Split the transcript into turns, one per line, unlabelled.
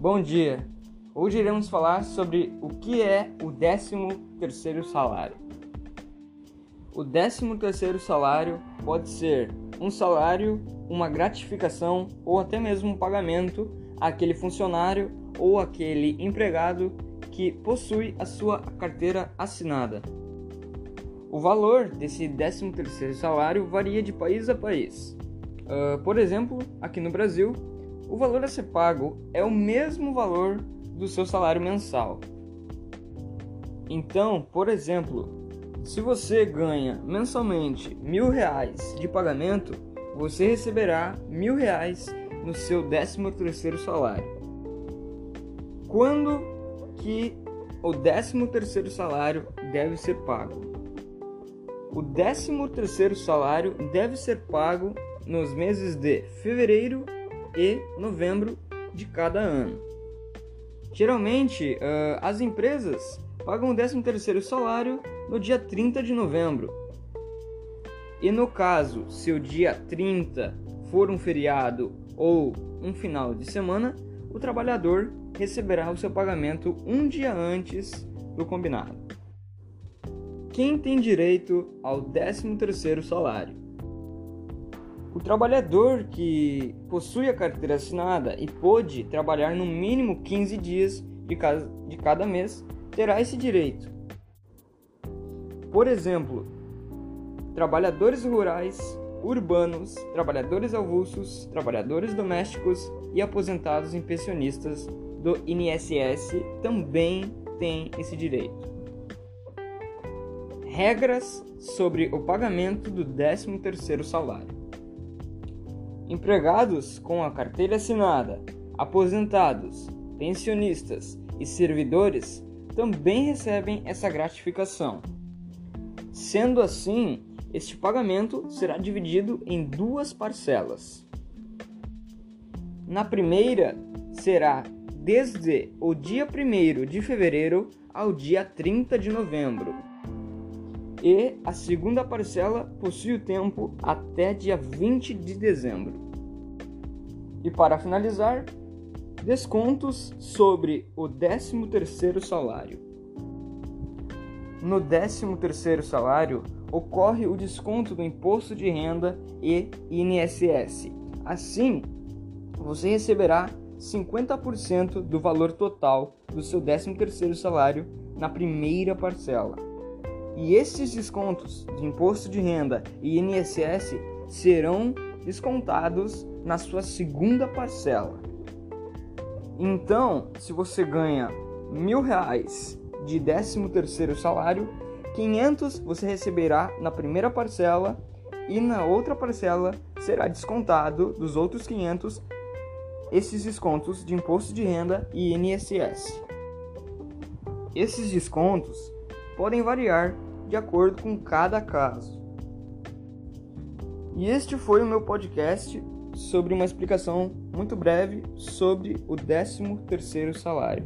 Bom dia. Hoje iremos falar sobre o que é o 13º salário. O 13º salário pode ser um salário, uma gratificação ou até mesmo um pagamento àquele funcionário ou aquele empregado que possui a sua carteira assinada. O valor desse 13º salário varia de país a país. Uh, por exemplo, aqui no Brasil, o valor a ser pago é o mesmo valor do seu salário mensal. Então, por exemplo, se você ganha mensalmente mil reais de pagamento, você receberá mil reais no seu 13 terceiro salário. Quando que o 13 terceiro salário deve ser pago? O 13 terceiro salário deve ser pago nos meses de fevereiro e novembro de cada ano. Geralmente, uh, as empresas pagam o 13º salário no dia 30 de novembro. E no caso, se o dia 30 for um feriado ou um final de semana, o trabalhador receberá o seu pagamento um dia antes do combinado. Quem tem direito ao 13º salário? O trabalhador que possui a carteira assinada e pôde trabalhar no mínimo 15 dias de cada, mês terá esse direito. Por exemplo, trabalhadores rurais, urbanos, trabalhadores avulsos, trabalhadores domésticos e aposentados e pensionistas do INSS também têm esse direito. Regras sobre o pagamento do 13º salário. Empregados com a carteira assinada, aposentados, pensionistas e servidores também recebem essa gratificação. Sendo assim, este pagamento será dividido em duas parcelas. Na primeira, será desde o dia 1 de fevereiro ao dia 30 de novembro e a segunda parcela possui o tempo até dia 20 de dezembro. E para finalizar, descontos sobre o 13º salário. No 13º salário ocorre o desconto do imposto de renda e INSS. Assim, você receberá 50% do valor total do seu 13º salário na primeira parcela. E esses descontos de imposto de renda e INSS serão descontados na sua segunda parcela. Então, se você ganha mil reais de 13 terceiro salário, 500 você receberá na primeira parcela e na outra parcela será descontado dos outros 500 esses descontos de imposto de renda e INSS. Esses descontos podem variar de acordo com cada caso. E este foi o meu podcast sobre uma explicação muito breve sobre o 13º salário.